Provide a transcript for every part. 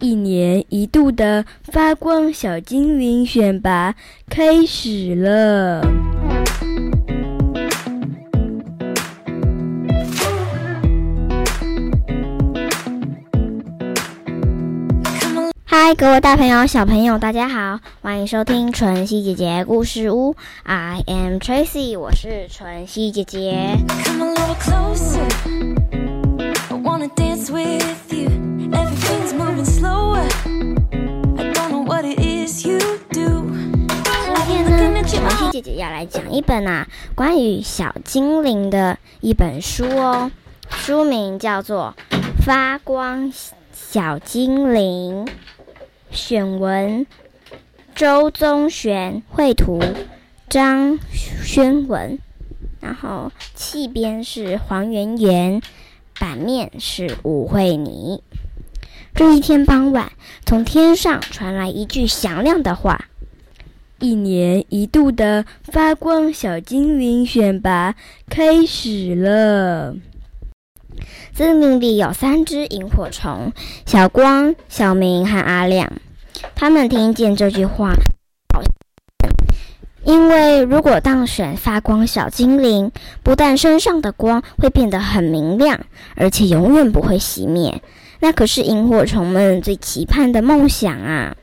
一年一度的发光小精灵选拔开始了。嗨，各位大朋友、小朋友，大家好，欢迎收听晨曦姐姐故事屋。I am Tracy，我是晨曦姐姐。Come a 姐姐要来讲一本啊关于小精灵的一本书哦，书名叫做《发光小精灵》，选文周宗玄，绘图张轩文，然后气编是黄圆圆，版面是吴慧妮。这一天傍晚，从天上传来一句响亮的话。一年一度的发光小精灵选拔开始了。森林里有三只萤火虫：小光、小明和阿亮。他们听见这句话，因为如果当选发光小精灵，不但身上的光会变得很明亮，而且永远不会熄灭。那可是萤火虫们最期盼的梦想啊！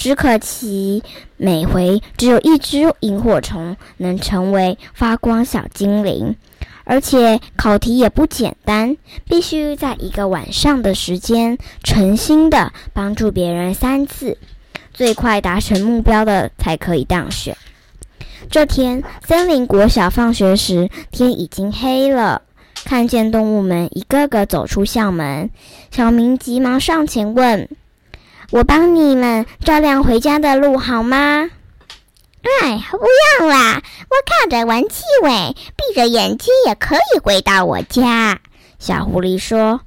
只可惜，每回只有一只萤火虫能成为发光小精灵，而且考题也不简单，必须在一个晚上的时间，诚心的帮助别人三次，最快达成目标的才可以当选。这天，森林国小放学时，天已经黑了。看见动物们一个个走出校门，小明急忙上前问。我帮你们照亮回家的路，好吗？哎，不用啦，我靠着闻气味，闭着眼睛也可以回到我家。小狐狸说。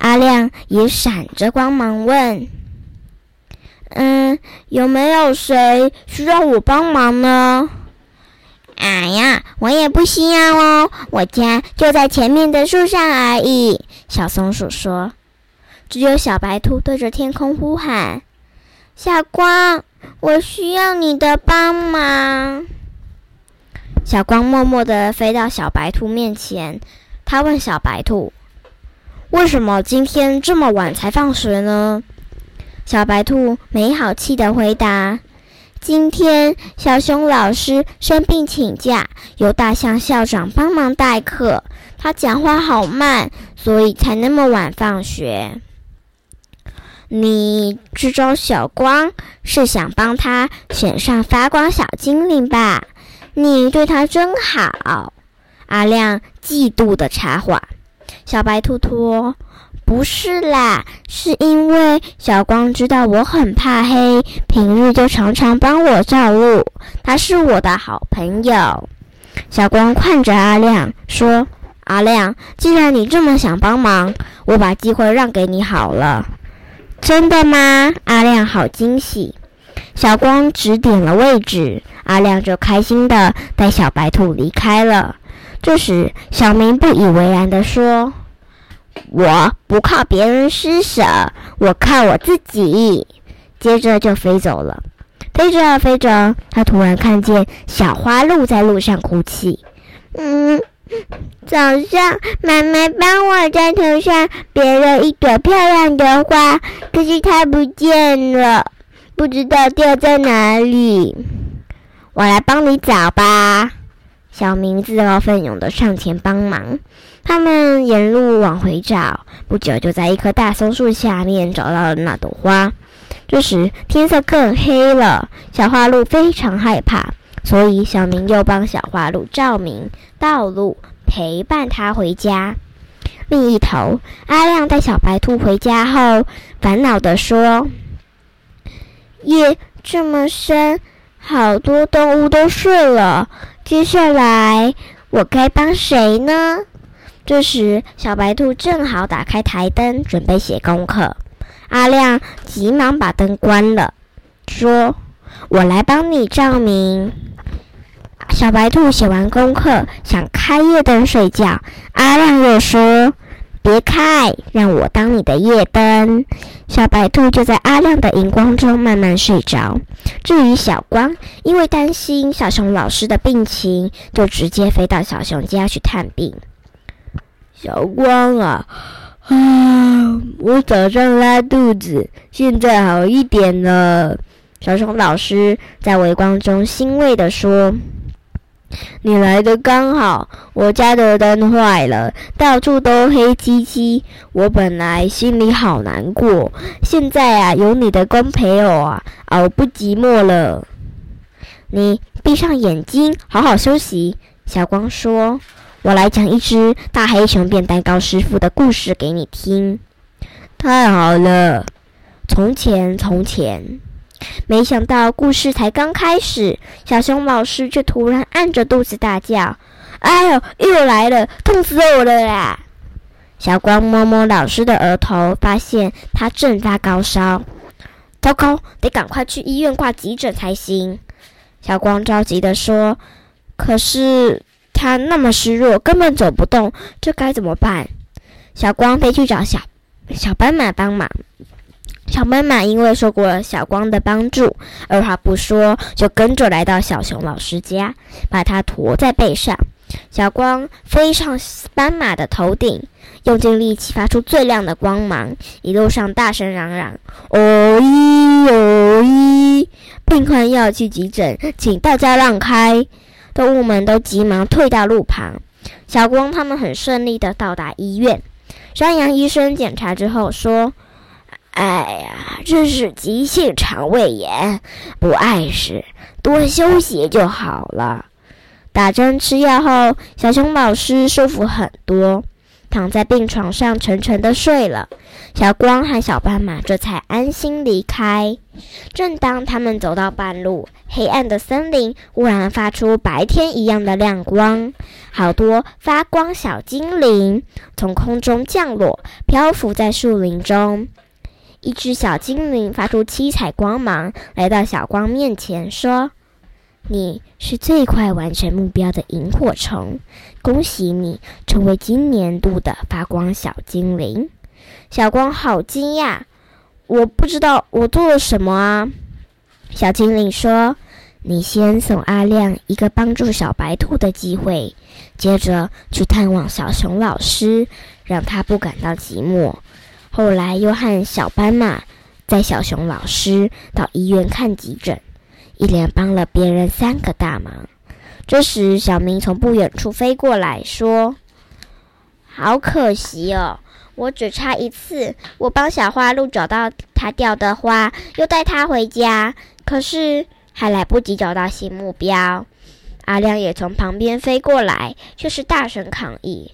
阿亮也闪着光芒问：“嗯，有没有谁需要我帮忙呢？”哎呀，我也不需要哦，我家就在前面的树上而已。小松鼠说。只有小白兔对着天空呼喊：“小光，我需要你的帮忙。”小光默默地飞到小白兔面前，他问小白兔：“为什么今天这么晚才放学呢？”小白兔没好气地回答：“今天小熊老师生病请假，由大象校长帮忙代课。他讲话好慢，所以才那么晚放学。”你去找小光是想帮他选上发光小精灵吧？你对他真好。阿亮嫉妒的插话。小白兔兔：“不是啦，是因为小光知道我很怕黑，平日就常常帮我照路，他是我的好朋友。”小光看着阿亮说：“阿亮，既然你这么想帮忙，我把机会让给你好了。”真的吗？阿亮好惊喜。小光指点了位置，阿亮就开心的带小白兔离开了。这时，小明不以为然的说：“我不靠别人施舍，我靠我自己。”接着就飞走了。飞着飞着，他突然看见小花鹿在路上哭泣。嗯。早上，妈妈帮我在头上别了一朵漂亮的花，可是它不见了，不知道掉在哪里。我来帮你找吧。小明自告奋勇的上前帮忙。他们沿路往回找，不久就在一棵大松树下面找到了那朵花。这时天色更黑了，小花鹿非常害怕。所以，小明又帮小花鹿照明道路，陪伴它回家。另一头，阿亮带小白兔回家后，烦恼地说：“夜这么深，好多动物都睡了，接下来我该帮谁呢？”这时，小白兔正好打开台灯，准备写功课。阿亮急忙把灯关了，说：“我来帮你照明。”小白兔写完功课，想开夜灯睡觉。阿亮又说：“别开，让我当你的夜灯。小白兔就在阿亮的荧光中慢慢睡着。至于小光，因为担心小熊老师的病情，就直接飞到小熊家去探病。小光啊，啊，我早上拉肚子，现在好一点了。小熊老师在微光中欣慰地说。你来的刚好，我家的灯坏了，到处都黑漆漆。我本来心里好难过，现在啊，有你的光陪我啊，熬不寂寞了。你闭上眼睛，好好休息。小光说：“我来讲一只大黑熊变蛋糕师傅的故事给你听。”太好了。从前，从前。没想到故事才刚开始，小熊老师却突然按着肚子大叫：“哎呦，又来了，痛死我了啦！”小光摸摸老师的额头，发现他正发高烧。糟糕，得赶快去医院挂急诊才行。小光着急地说：“可是他那么虚弱，根本走不动，这该怎么办？”小光飞去找小小斑马帮忙。小斑马因为受过小光的帮助，二话不说就跟着来到小熊老师家，把它驮在背上。小光飞上斑马的头顶，用尽力气发出最亮的光芒，一路上大声嚷嚷：“哦咦哦咦！病患要去急诊，请大家让开！”动物们都急忙退到路旁。小光他们很顺利的到达医院。山羊医生检查之后说。哎呀，这是急性肠胃炎，不碍事，多休息就好了。打针吃药后，小熊老师舒服很多，躺在病床上沉沉的睡了。小光和小斑马这才安心离开。正当他们走到半路，黑暗的森林忽然发出白天一样的亮光，好多发光小精灵从空中降落，漂浮在树林中。一只小精灵发出七彩光芒，来到小光面前，说：“你是最快完成目标的萤火虫，恭喜你成为今年度的发光小精灵。”小光好惊讶，我不知道我做了什么啊！小精灵说：“你先送阿亮一个帮助小白兔的机会，接着去探望小熊老师，让他不感到寂寞。”后来又和小斑马载小熊老师到医院看急诊，一连帮了别人三个大忙。这时，小明从不远处飞过来，说：“好可惜哦，我只差一次，我帮小花鹿找到它掉的花，又带它回家，可是还来不及找到新目标。”阿亮也从旁边飞过来，却是大声抗议。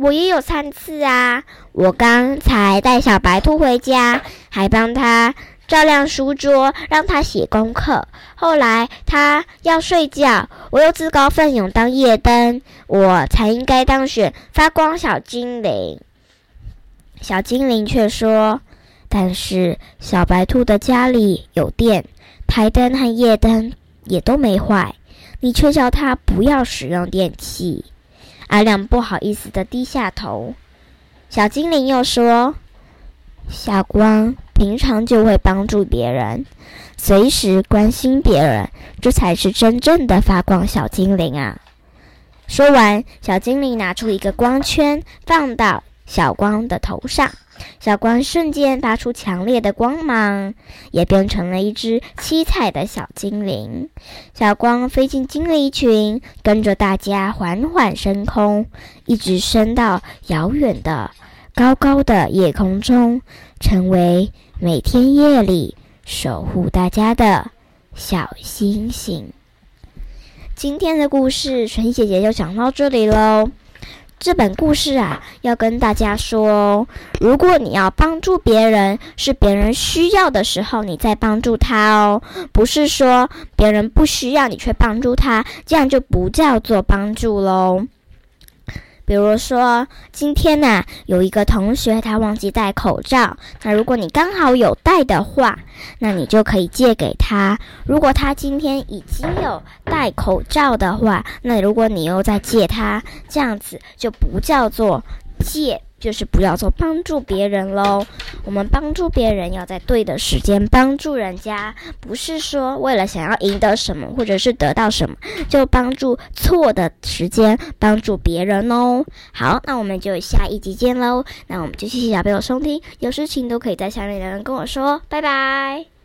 我也有三次啊！我刚才带小白兔回家，还帮他照亮书桌，让他写功课。后来他要睡觉，我又自告奋勇当夜灯，我才应该当选发光小精灵。小精灵却说：“但是小白兔的家里有电，台灯和夜灯也都没坏，你却叫他不要使用电器。”阿亮不好意思的低下头。小精灵又说：“小光平常就会帮助别人，随时关心别人，这才是真正的发光小精灵啊！”说完，小精灵拿出一个光圈，放到小光的头上。小光瞬间发出强烈的光芒，也变成了一只七彩的小精灵。小光飞进精灵群，跟着大家缓缓升空，一直升到遥远的、高高的夜空中，成为每天夜里守护大家的小星星。今天的故事，纯姐姐就讲到这里喽。这本故事啊，要跟大家说哦：如果你要帮助别人，是别人需要的时候，你再帮助他哦，不是说别人不需要你却帮助他，这样就不叫做帮助喽。比如说，今天呢，有一个同学他忘记戴口罩，那如果你刚好有戴的话，那你就可以借给他。如果他今天已经有戴口罩的话，那如果你又再借他，这样子就不叫做借就是不要做帮助别人喽。我们帮助别人要在对的时间帮助人家，不是说为了想要赢得什么或者是得到什么就帮助错的时间帮助别人哦。好，那我们就下一集见喽。那我们就谢谢小朋友收听，有事情都可以在下面留言跟我说，拜拜。